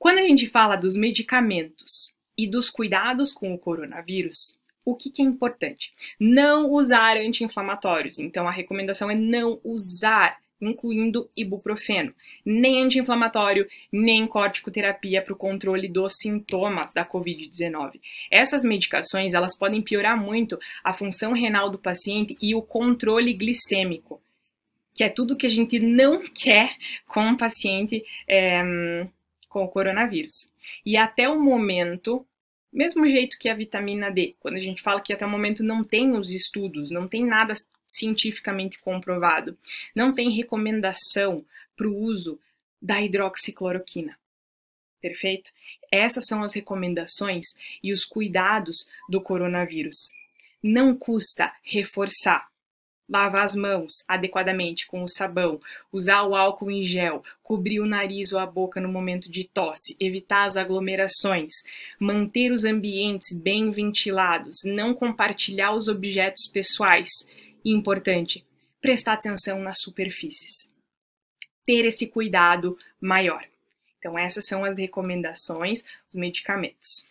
Quando a gente fala dos medicamentos e dos cuidados com o coronavírus, o que, que é importante? Não usar anti-inflamatórios. Então, a recomendação é não usar incluindo ibuprofeno, nem anti-inflamatório, nem corticoterapia para o controle dos sintomas da COVID-19. Essas medicações elas podem piorar muito a função renal do paciente e o controle glicêmico, que é tudo que a gente não quer com um paciente é, com o coronavírus. E até o momento, mesmo jeito que a vitamina D, quando a gente fala que até o momento não tem os estudos, não tem nada cientificamente comprovado, não tem recomendação para o uso da hidroxicloroquina. Perfeito? Essas são as recomendações e os cuidados do coronavírus. Não custa reforçar lavar as mãos adequadamente com o sabão, usar o álcool em gel, cobrir o nariz ou a boca no momento de tosse, evitar as aglomerações, manter os ambientes bem ventilados, não compartilhar os objetos pessoais e, importante, prestar atenção nas superfícies. Ter esse cuidado maior. Então, essas são as recomendações, os medicamentos.